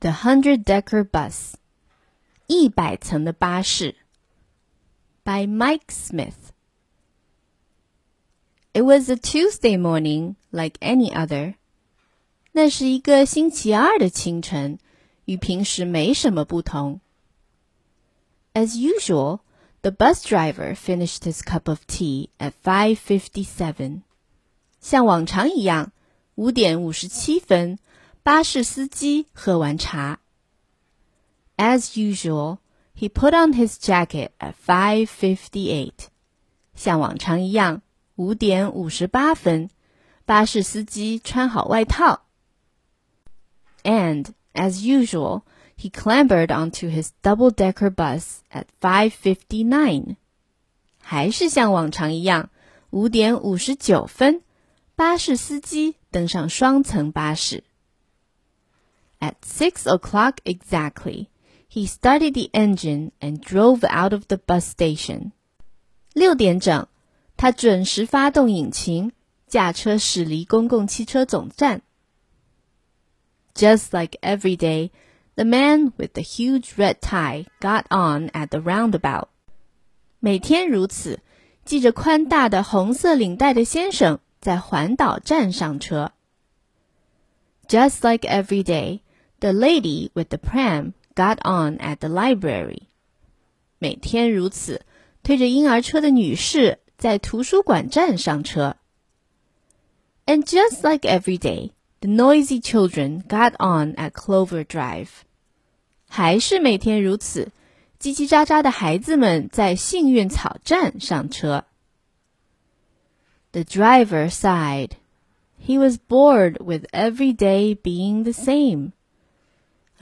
The Hundred-Decker Bus，一百层的巴士，by Mike Smith。It was a Tuesday morning, like any other. 那是一个星期二的清晨，与平时没什么不同。As usual, the bus driver finished his cup of tea at 5:57. 像往常一样，五点五十七分， 巴士司机喝完茶。As usual, he put on his jacket at 5:58. 像往常一样，五点五十八分，巴士司机穿好外套。And as usual, he clambered onto his double-decker bus at 5:59. 还是像往常一样，五点五十九分，巴士司机登上双层巴士。 At six o'clock exactly, he started the engine and drove out of the bus station. 六点整，他准时发动引擎，驾车驶离公共汽车总站。Just like every day, the man with the huge red tie got on at the roundabout. 每天如此，系着宽大的红色领带的先生在环岛站上车。Just like every day, the lady with the pram got on at the library. 每天如此，推着婴儿车的女士在图书馆站上车。And just like every day, the noisy children got on at Clover Drive. 还是每天如此，叽叽喳喳的孩子们在幸运草站上车。The driver sighed. He was bored with every day being the same.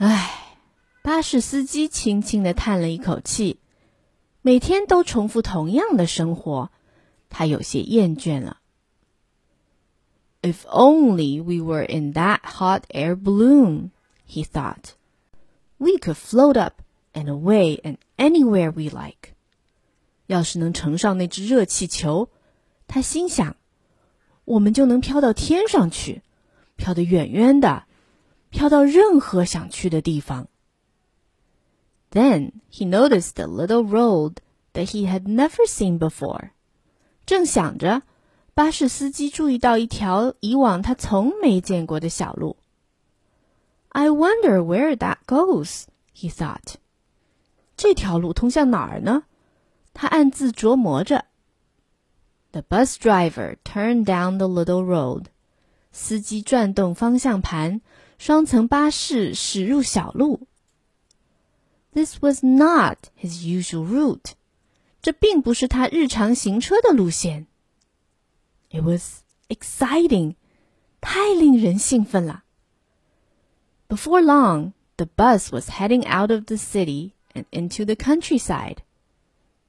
唉，巴士司机轻轻地叹了一口气。每天都重复同样的生活，他有些厌倦了。If only we were in that hot air balloon, he thought. We could float up and away and anywhere we like. 要是能乘上那只热气球，他心想，我们就能飘到天上去，飘得远远的，飘到任何想去的地方。Then he noticed a little road that he had never seen before. 正想着，巴士司机注意到一条以往他从没见过的小路。I wonder where that goes, he thought. 这条路通向哪儿呢？他暗自琢磨着。The bus driver turned down the little road. 司机转动方向盘，双层巴士驶入小路。This was not his usual route. 这并不是他日常行车的路线。It was exciting. 太令人兴奋了。Before long, the bus was heading out of the city and into the countryside.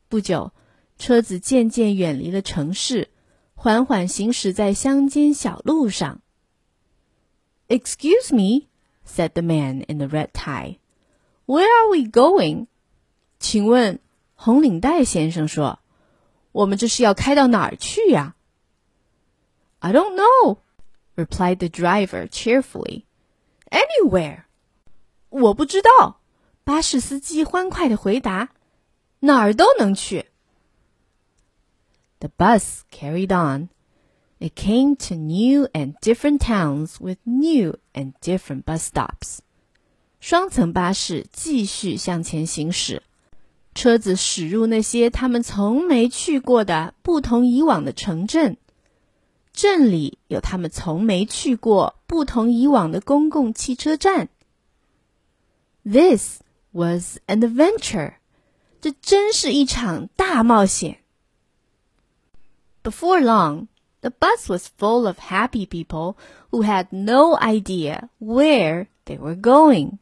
不久，车子渐渐远离了城市，缓缓行驶在乡间小路上。Excuse me, said the man in the red tie. Where are we going? 请问，红领带先生说：“我们这是要开到哪儿去呀？”I don't know, replied the driver cheerfully. Anywhere. 我不知道。巴士司机欢快的回答：“哪儿都能去。” The bus carried on. It came to new and different towns with new and different bus stops. 双层巴士继续向前行驶，车子驶入那些他们从没去过的不同以往的城镇，镇里有他们从没去过、不同以往的公共汽车站。This was an adventure，这真是一场大冒险。Before long, the bus was full of happy people who had no idea where they were going.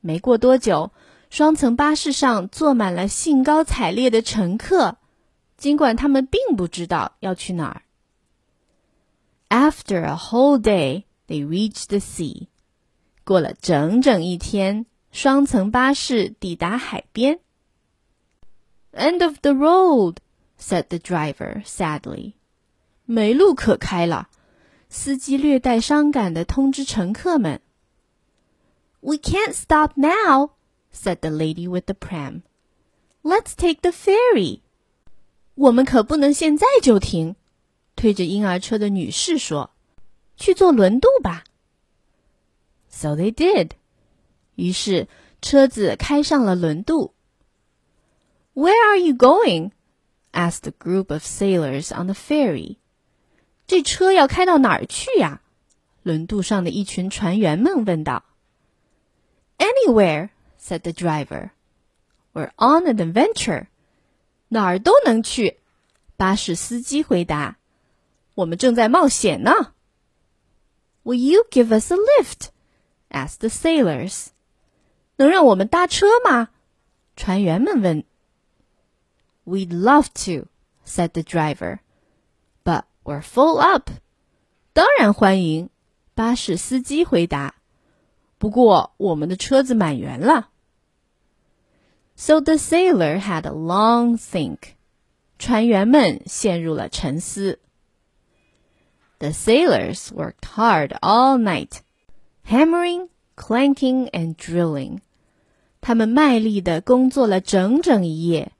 没过多久，双层巴士上坐满了兴高采烈的乘客，尽管他们并不知道要去哪儿。After a whole day, they reached the sea. 过了整整一天，双层巴士抵达海边。End of the road, said the driver sadly. 没路可开了，司机略带伤感的通知乘客们。 We can't stop now, said the lady with the pram. Let's take the ferry. 我们可不能现在就停，推着婴儿车的女士说：“去坐轮渡吧。” So they did. 于是车子开上了轮渡。Where are you going? asked a group of sailors on the ferry. 这车要开到哪儿去呀？轮渡上的一群船员们问道。Anywhere, said the driver. We're on an adventure. 哪儿都能去，巴士司机回答。我们正在冒险呢。Will you give us a lift? asked the sailors. 能让我们搭车吗？船员们问。We'd love to, said the driver, We're full up. 当然欢迎，巴士司机回答。不过我们的车子满员了。So the sailor had a long think. 船员们陷入了沉思。The sailors worked hard all night, hammering, clanking, and drilling. 他们卖力的工作了整整一夜。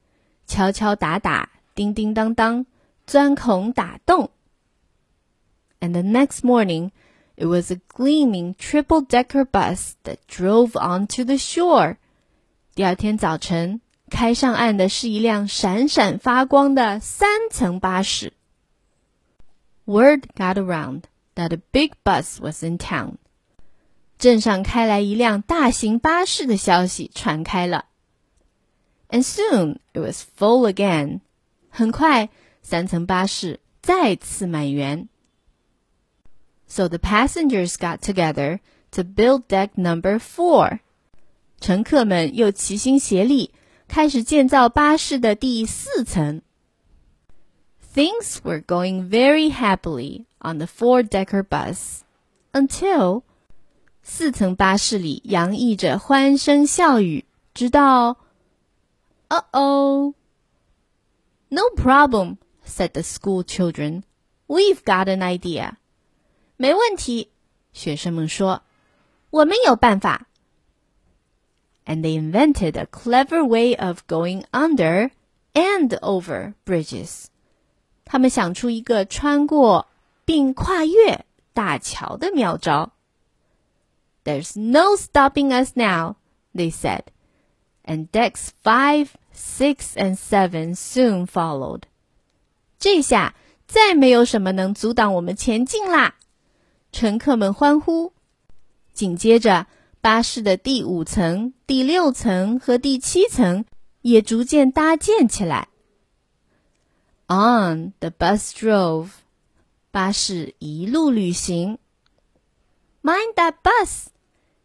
敲敲打打，叮叮当当，钻孔打洞。And the next morning, it was a gleaming triple-decker bus that drove onto the shore. 第二天早晨，开上岸的是一辆闪闪发光的三层巴士。Word got around that a big bus was in town. 镇上开来一辆大型巴士的消息传开了。and soon it was full again. 很快， 三层巴士再次满员。So the passengers got together to build deck number four. 乘客们又齐心协力，开始建造巴士的第四层。Things were going very happily on the four-decker bus until 四层巴士里洋溢着欢声笑语，直到 uh oh. No problem, said the school children. We've got an idea. 没问题，学生们说，我们有办法。And they invented a clever way of going under and over bridges. 他们想出一个穿过并跨越大桥的妙招。There's no stopping us now, they said and decks five, six, and seven soon followed. 这下再没有什么能阻挡我们前进啦！乘客们欢呼。紧接着，巴士的第五层、第六层和第七层也逐渐搭建起来。On the bus drove，巴士一路旅行。Mind that bus，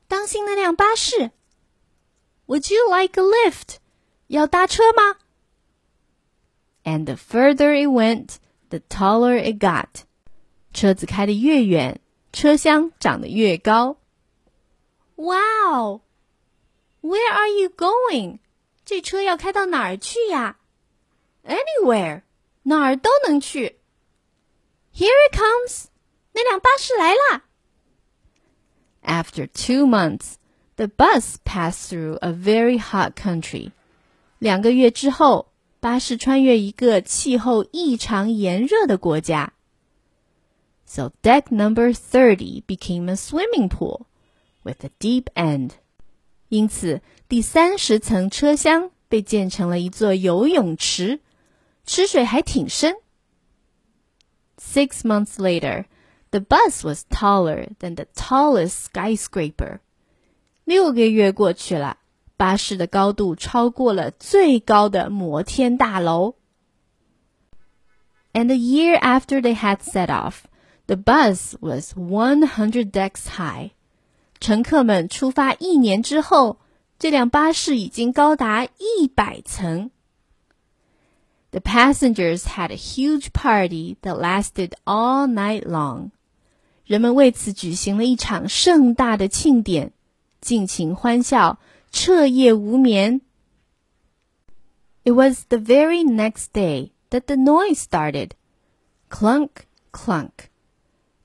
当心那辆巴士。would you like a lift? 要搭车吗 ？And the further it went, the taller it got. 车子开得越远，车厢长得越高。Wow! Where are you going? 这车要开到哪儿去呀？Anywhere，哪儿都能去。Here it comes! 那辆巴士来啦。After two months, the bus passed through a very hot country. 两个月之后， 巴士穿越一个气候异常炎热的国家。So deck number thirty became a swimming pool with a deep end. 因此，第三十层车厢被建成了一座游泳池，池水还挺深。Six months later, the bus was taller than the tallest skyscraper. 六个月过去了， 巴士的高度超过了最高的摩天大楼。And a year after they had set off, the bus was 100 decks high. 乘客们出发一年之后，这辆巴士已经高达一百层。The passengers had a huge party that lasted all night long. 人们为此举行了一场盛大的庆典。尽情欢笑， 彻夜无眠。It was the very next day that the noise started. Clunk, clunk.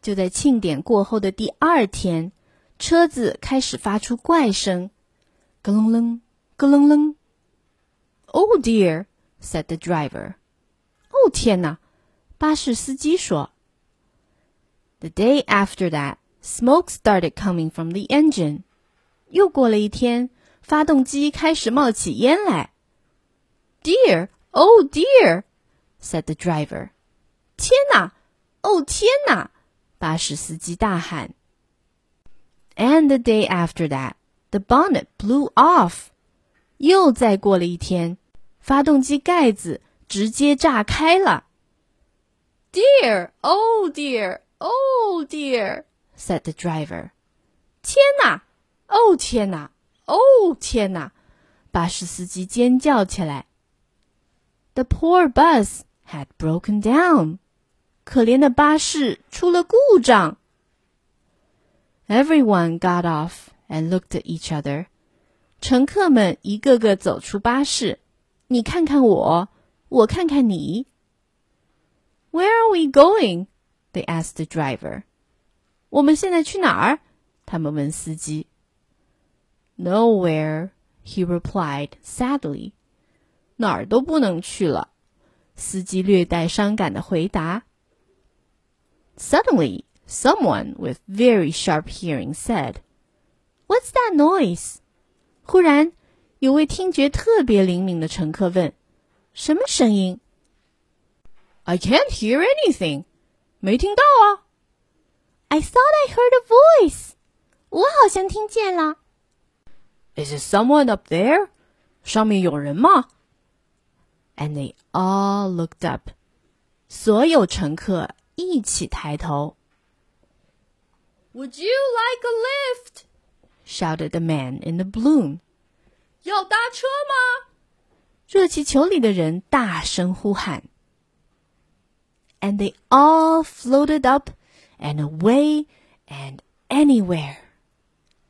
就在庆典过后的第二天， 车子开始发出怪声，咯楞楞，咯楞楞。Oh dear, said the driver. 哦天哪，巴士司机说。The day after that, smoke started coming from the engine. 又过了一天， 发动机开始冒起烟来。Dear, oh dear, said the driver. 天哪，哦天哪！巴士司机大喊。And the day after that, the bonnet blew off. 又再过了一天，发动机盖子直接炸开了。Dear, oh dear, oh dear, said the driver. 天哪！哦天哪！ 哦天哪！巴士司机尖叫起来。The poor bus had broken down. 可怜的巴士出了故障。Everyone got off and looked at each other. 乘客们一个个走出巴士，你看看我，我看看你。Where are we going? They asked the driver. 我们现在去哪儿？他们问司机。 Nowhere, he replied sadly. 哪儿都不能去了。司机略带伤感的回答。Suddenly, someone with very sharp hearing said, "What's that noise?" 忽然，有位听觉特别灵敏的乘客问：“什么声音？”I can't hear anything. 没听到啊。I thought I heard a voice. 我好像听见了。 Is it someone up there? 上面有人吗？And they all looked up. 所有乘客一起抬头。Would you like a lift? shouted the man in the balloon. 要搭车吗？热气球里的人大声呼喊。And they all floated up and away and anywhere.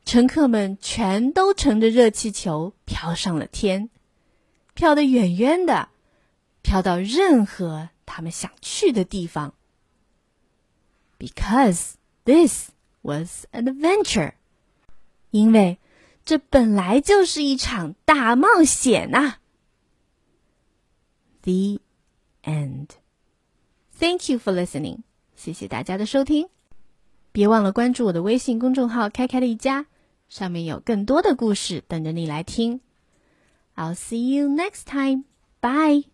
乘客们全都乘着热气球飘上了天，飘得远远的，飘到任何他们想去的地方。Because this was an adventure，因为这本来就是一场大冒险呐。The end. Thank you for listening. 谢谢大家的收听。别忘了关注我的微信公众号“开开的一家”。上面有更多的故事等着你来听。I'll see you next time. Bye.